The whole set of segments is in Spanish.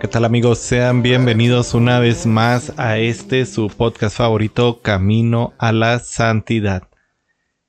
¿Qué tal amigos? Sean bienvenidos una vez más a este su podcast favorito Camino a la Santidad.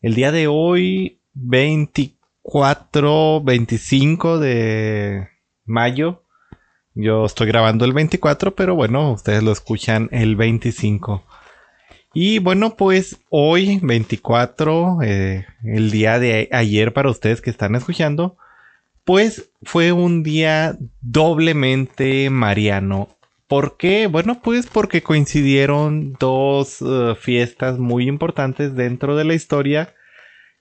El día de hoy 24, 25 de mayo. Yo estoy grabando el 24, pero bueno, ustedes lo escuchan el 25. Y bueno, pues hoy 24, eh, el día de ayer para ustedes que están escuchando, pues fue un día doblemente mariano. ¿Por qué? Bueno, pues porque coincidieron dos uh, fiestas muy importantes dentro de la historia.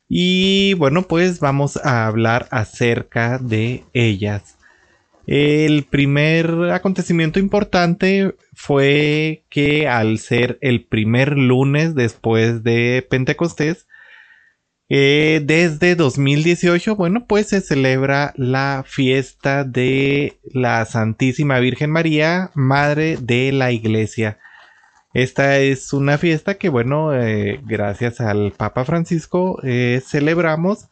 Y bueno, pues vamos a hablar acerca de ellas. El primer acontecimiento importante fue que al ser el primer lunes después de Pentecostés, eh, desde 2018, bueno, pues se celebra la fiesta de la Santísima Virgen María, Madre de la Iglesia. Esta es una fiesta que, bueno, eh, gracias al Papa Francisco eh, celebramos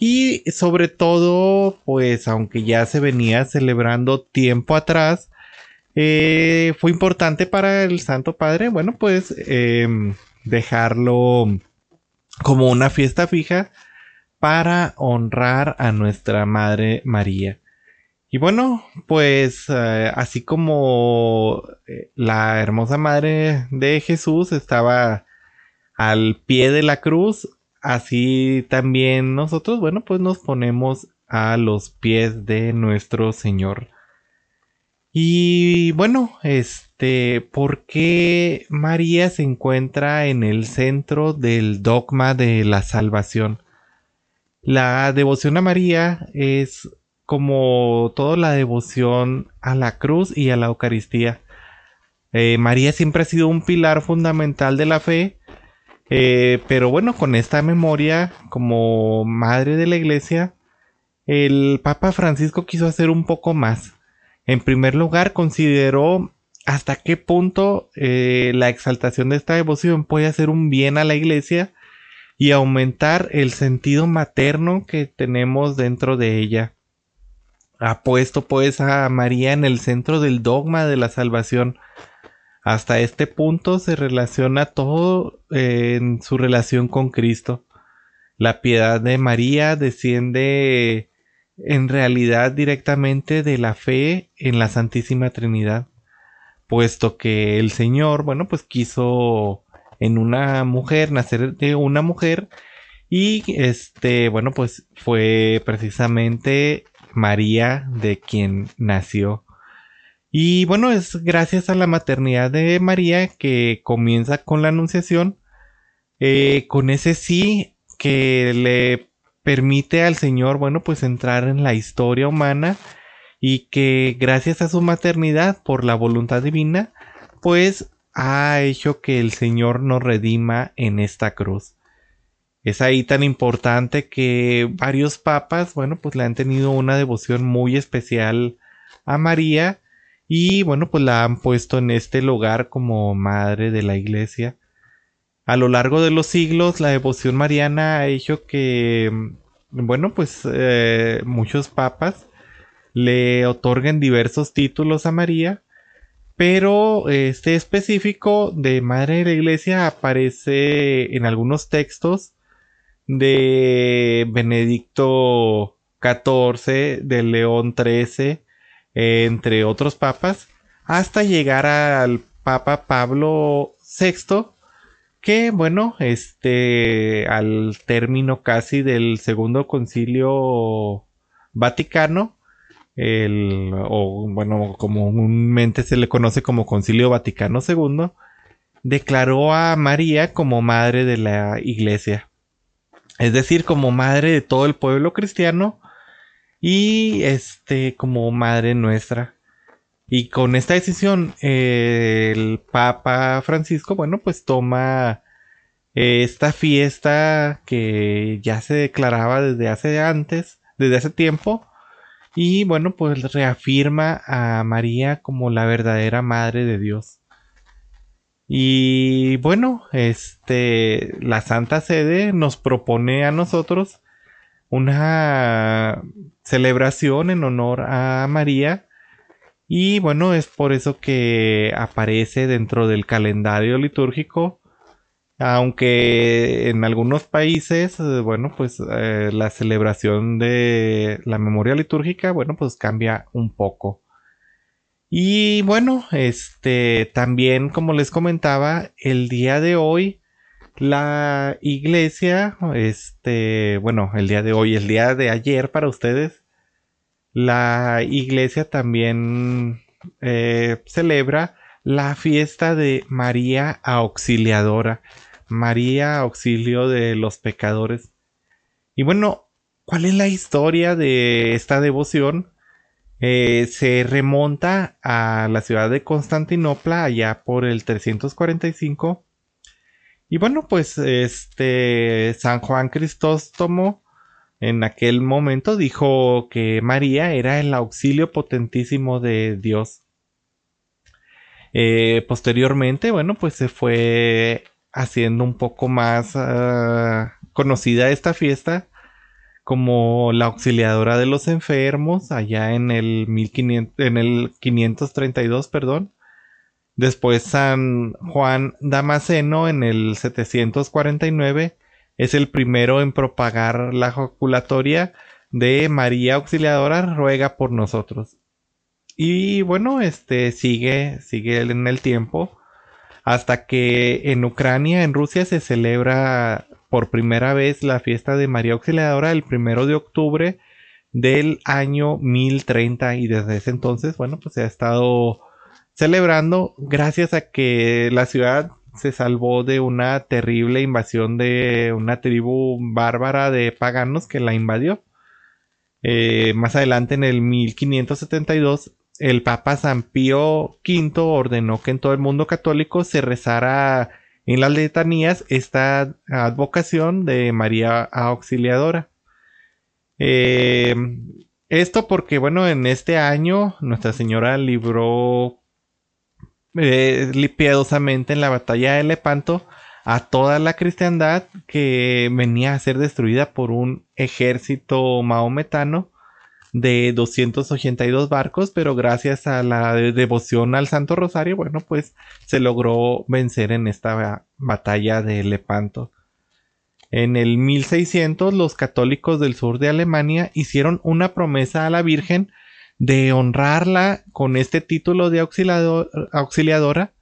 y sobre todo, pues aunque ya se venía celebrando tiempo atrás, fue importante para el Santo Padre, bueno, pues em, dejarlo como una fiesta fija para honrar a nuestra Madre María. Y bueno, pues eh, así como eh, la hermosa Madre de Jesús estaba al pie de la cruz, así también nosotros, bueno, pues nos ponemos a los pies de nuestro Señor. Y bueno, este, ¿por qué María se encuentra en el centro del dogma de la salvación? La devoción a María es como toda la devoción a la cruz y a la Eucaristía. Eh, María siempre ha sido un pilar fundamental de la fe eh, pero bueno, con esta memoria como madre de la iglesia, el Papa Francisco quiso hacer un poco más. En primer lugar, consideró hasta qué punto eh, la exaltación de esta devoción puede hacer un bien a la iglesia y aumentar el sentido materno que tenemos dentro de ella. Ha puesto pues a María en el centro del dogma de la salvación hasta este punto se relaciona todo eh, en su relación con Cristo. La piedad de María desciende en realidad directamente de la fe en la Santísima Trinidad, puesto que el Señor, bueno, pues quiso en una mujer, nacer de una mujer, y este, bueno, pues fue precisamente María de quien nació. Y bueno, es gracias a la maternidad de María que comienza con la anunciación, eh, con ese sí que le permite al Señor, bueno, pues entrar en la historia humana y que gracias a su maternidad, por la voluntad divina, pues ha hecho que el Señor nos redima en esta cruz. Es ahí tan importante que varios papas, bueno, pues le han tenido una devoción muy especial a María y bueno, pues la han puesto en este lugar como madre de la iglesia. A lo largo de los siglos, la devoción mariana ha hecho que, bueno, pues eh, muchos papas le otorguen diversos títulos a María, pero este específico de Madre de la Iglesia aparece en algunos textos de Benedicto XIV, de León XIII, entre otros papas, hasta llegar al Papa Pablo VI, que bueno, este, al término casi del segundo concilio vaticano, el, o bueno, comúnmente se le conoce como concilio vaticano II, declaró a María como madre de la iglesia, es decir, como madre de todo el pueblo cristiano, y este como madre nuestra. Y con esta decisión, eh, el Papa Francisco, bueno, pues toma eh, esta fiesta que ya se declaraba desde hace antes, desde hace tiempo, y bueno, pues reafirma a María como la verdadera madre de Dios. Y bueno, este, la Santa Sede nos propone a nosotros una celebración en honor a María. Y bueno, es por eso que aparece dentro del calendario litúrgico. Aunque en algunos países, eh, bueno, pues eh, la celebración de la memoria litúrgica, bueno, pues cambia un poco. Y bueno, este también como les comentaba, el día de hoy la iglesia, este, bueno, el día de hoy, el día de ayer para ustedes, la iglesia también eh, celebra la fiesta de María Auxiliadora, María Auxilio de los pecadores. Y bueno, ¿cuál es la historia de esta devoción? Eh, se remonta a la ciudad de Constantinopla allá por el 345. Y bueno, pues este San Juan Cristóstomo en aquel momento dijo que María era el auxilio potentísimo de Dios. Eh, posteriormente, bueno, pues se fue haciendo un poco más ah, conocida esta fiesta como la auxiliadora de los enfermos allá en el 1500, en el 532, perdón. Después San Juan Damasceno en el 749 es el primero en propagar la joculatoria de María Auxiliadora ruega por nosotros. Y bueno, este sigue sigue en el tiempo hasta que en Ucrania, en Rusia se celebra por primera vez la fiesta de María Auxiliadora el primero de octubre del año 1030 y desde ese entonces, bueno, pues se ha estado celebrando gracias a que la ciudad se salvó de una terrible invasión de una tribu bárbara de paganos que la invadió. Eh, más adelante en el 1572 el Papa San Pío V ordenó que en todo el mundo católico se rezara en las letanías esta advocación de María Auxiliadora. Eh, esto porque, bueno, en este año Nuestra Señora libró eh, piadosamente en la batalla de Lepanto a toda la cristiandad que venía a ser destruida por un ejército maometano de 282 barcos, pero gracias a la devoción al Santo Rosario, bueno, pues se logró vencer en esta batalla de Lepanto. En el 1600 los católicos del sur de Alemania hicieron una promesa a la Virgen de honrarla con este título de auxiliadora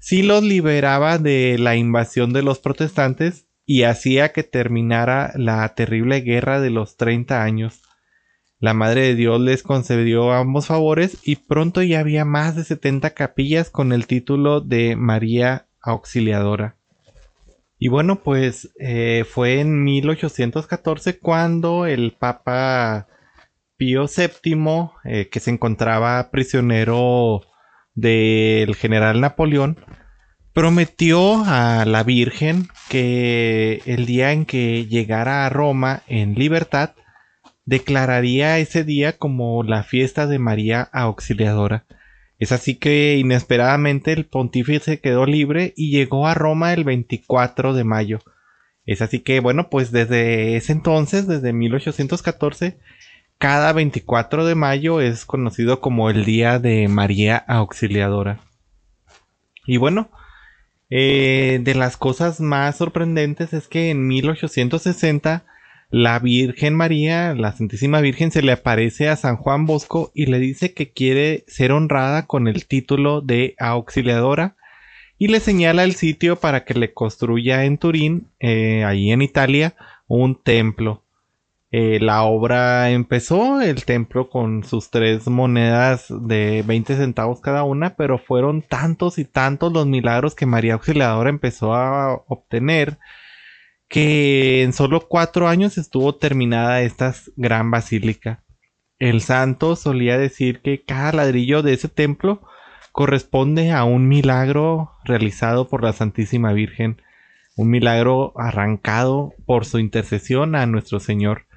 si los liberaba de la invasión de los protestantes y hacía que terminara la terrible guerra de los 30 años. La Madre de Dios les concedió ambos favores y pronto ya había más de 70 capillas con el título de María Auxiliadora. Y bueno, pues eh, fue en 1814 cuando el Papa Pío VII, eh, que se encontraba prisionero del general Napoleón, prometió a la Virgen que el día en que llegara a Roma en libertad, declararía ese día como la fiesta de María Auxiliadora. Es así que inesperadamente el pontífice quedó libre y llegó a Roma el 24 de mayo. Es así que, bueno, pues desde ese entonces, desde 1814, cada 24 de mayo es conocido como el Día de María Auxiliadora. Y bueno, eh, de las cosas más sorprendentes es que en 1860 la Virgen María, la Santísima Virgen, se le aparece a San Juan Bosco y le dice que quiere ser honrada con el título de auxiliadora y le señala el sitio para que le construya en Turín, eh, ahí en Italia, un templo. Eh, la obra empezó, el templo con sus tres monedas de 20 centavos cada una, pero fueron tantos y tantos los milagros que María Auxiliadora empezó a obtener que en solo cuatro años estuvo terminada esta gran basílica. el santo solía decir que cada ladrillo de ese templo corresponde a un milagro realizado por la Santísima Virgen, un milagro arrancado por su intercesión a nuestro Señor.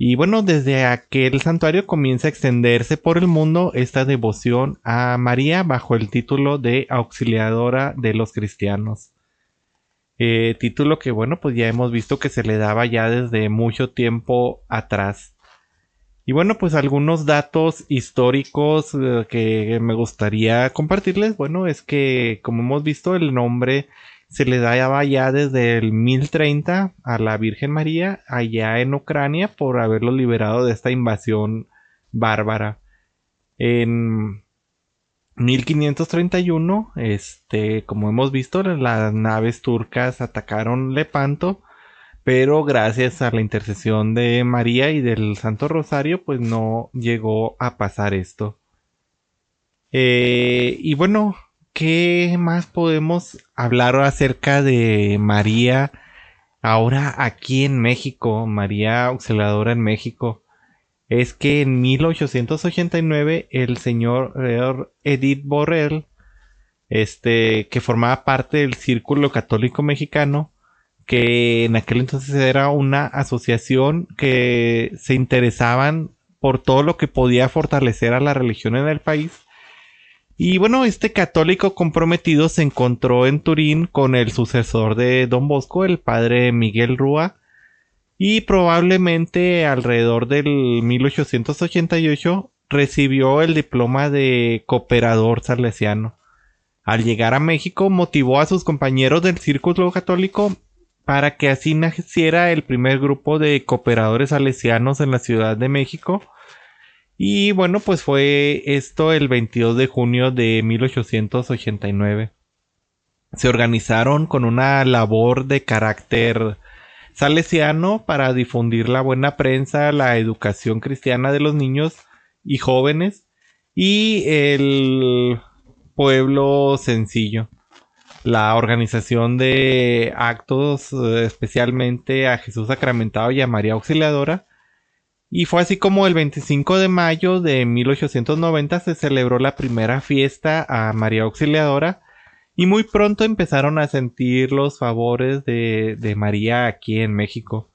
Y bueno, desde aquel santuario comienza a extenderse por el mundo esta devoción a María bajo el título de auxiliadora de los cristianos. Eh, título que bueno, pues ya hemos visto que se le daba ya desde mucho tiempo atrás. Y bueno, pues algunos datos históricos eh, que me gustaría compartirles, bueno, es que como hemos visto el nombre se le daba ya desde el 1030 a la Virgen María allá en Ucrania por haberlo liberado de esta invasión bárbara. En 1531, este, como hemos visto, las naves turcas atacaron Lepanto pero gracias a la intercesión de María y del Santo Rosario, pues no llegó a pasar esto. Eh, y bueno, ¿qué más podemos hablar acerca de María ahora aquí en México? María Auxiliadora en México. Es que en 1889 el señor Edith Borrell, este, que formaba parte del Círculo Católico Mexicano, que en aquel entonces era una asociación que se interesaban por todo lo que podía fortalecer a la religión en el país. Y bueno, este católico comprometido se encontró en Turín con el sucesor de Don Bosco, el padre Miguel Rúa, y probablemente alrededor del 1888 recibió el diploma de cooperador salesiano. Al llegar a México motivó a sus compañeros del círculo católico para que así naciera el primer grupo de cooperadores salesianos en la Ciudad de México. Y bueno, pues fue esto el 22 de junio de 1889. Se organizaron con una labor de carácter salesiano para difundir la buena prensa, la educación cristiana de los niños y jóvenes y el pueblo sencillo la organización de actos eh, especialmente a Jesús Sacramentado y a María Auxiliadora. Y fue así como el 25 de mayo de 1890 se celebró la primera fiesta a María Auxiliadora y muy pronto empezaron a sentir los favores de, María aquí en México.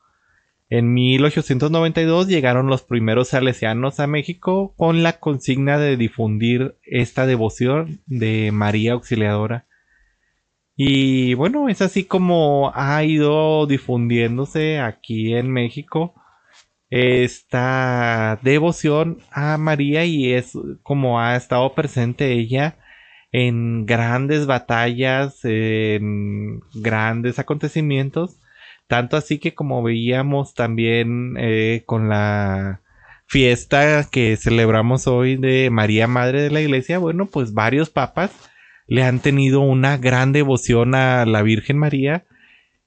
En 1892 llegaron los primeros salesianos a México con la consigna de difundir esta devoción de María Auxiliadora. Y bueno, es así como ha ido difundiéndose aquí en México esta devoción a María y es como ha estado presente ella en grandes batallas, en grandes acontecimientos, tanto así que como veíamos también eh, con la fiesta que celebramos hoy de María Madre de la Iglesia, bueno, pues varios papas le han tenido una gran devoción a la Virgen María.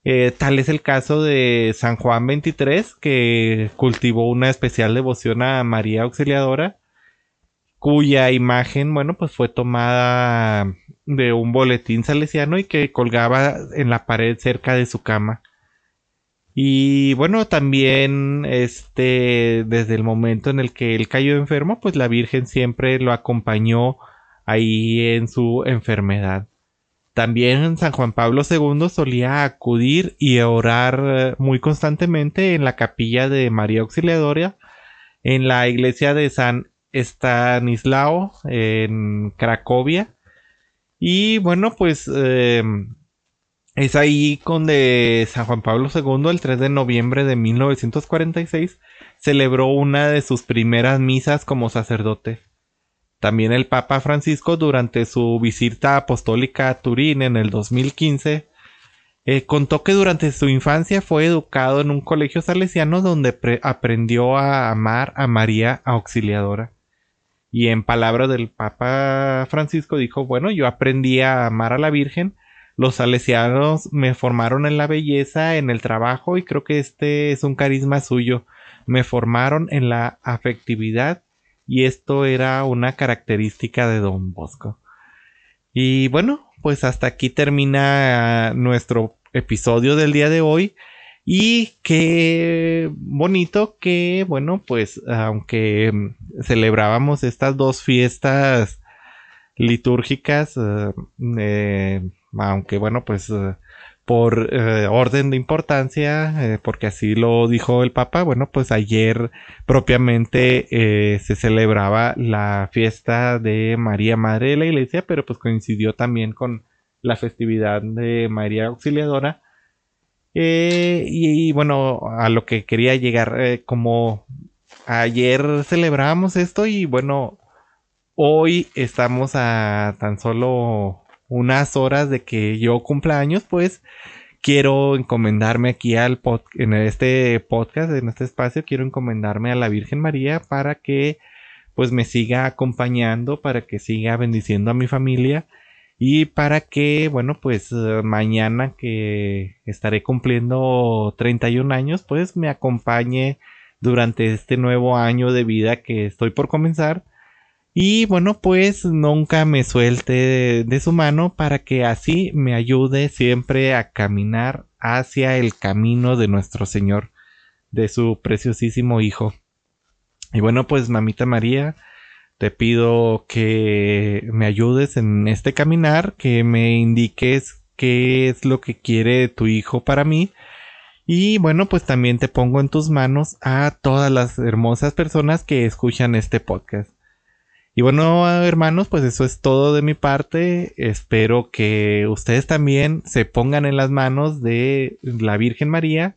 Eh, tal es el caso de San Juan 23, que cultivó una especial devoción a María Auxiliadora, cuya imagen, bueno, pues fue tomada de un boletín salesiano y que colgaba en la pared cerca de su cama. Y bueno, también este, desde el momento en el que él cayó enfermo, pues la Virgen siempre lo acompañó ahí en su enfermedad. También San Juan Pablo II solía acudir y orar eh, muy constantemente en la capilla de María Auxiliadora, en la iglesia de San Estanislao en Cracovia. Y bueno, pues em, es ahí donde San Juan Pablo II, el 3 de noviembre de 1946, celebró una de sus primeras misas como sacerdote. También el Papa Francisco durante su visita apostólica a Turín en el 2015 eh, contó que durante su infancia fue educado en un colegio salesiano donde aprendió a amar a María Auxiliadora. Y en palabras del Papa Francisco dijo, bueno, yo aprendí a amar a la Virgen, los salesianos me formaron en la belleza, en el trabajo y creo que este es un carisma suyo. Me formaron en la afectividad y esto era una característica de Don Bosco. Y bueno, pues hasta aquí termina nuestro episodio del día de hoy. Y qué bonito que, bueno, pues aunque celebrábamos estas dos fiestas litúrgicas, eh, eh, aunque bueno, pues eh, por orden de importancia, porque así lo dijo el Papa, bueno, pues ayer propiamente se celebraba la fiesta de María Madre de la Iglesia, pero pues coincidió también con la festividad de María Auxiliadora. y, bueno, a lo que quería llegar, como ayer celebramos esto y bueno, hoy estamos a tan solo unas horas de que yo cumpla años, pues quiero encomendarme aquí al en este podcast, en este espacio, quiero encomendarme a la Virgen María para que pues me siga acompañando, para que siga bendiciendo a mi familia y para que, bueno, pues mañana que estaré cumpliendo 31 años, pues me acompañe durante este nuevo año de vida que estoy por comenzar. Y bueno, pues nunca me suelte de, su mano para que así me ayude siempre a caminar hacia el camino de nuestro Señor, de su preciosísimo Hijo. Y bueno, pues mamita María, te pido que me ayudes en este caminar, que me indiques qué es lo que quiere tu Hijo para mí y bueno, pues también te pongo en tus manos a todas las hermosas personas que escuchan este podcast. Y bueno, hermanos, pues eso es todo de mi parte. Espero que ustedes también se pongan en las manos de la Virgen María.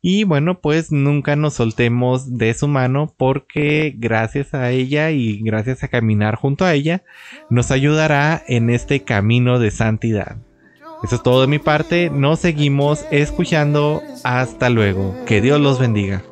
Y bueno, pues nunca nos soltemos de su mano porque gracias a ella y gracias a caminar junto a ella nos ayudará en este camino de santidad. Eso es todo de mi parte. Nos seguimos escuchando. Hasta luego. Que Dios los bendiga.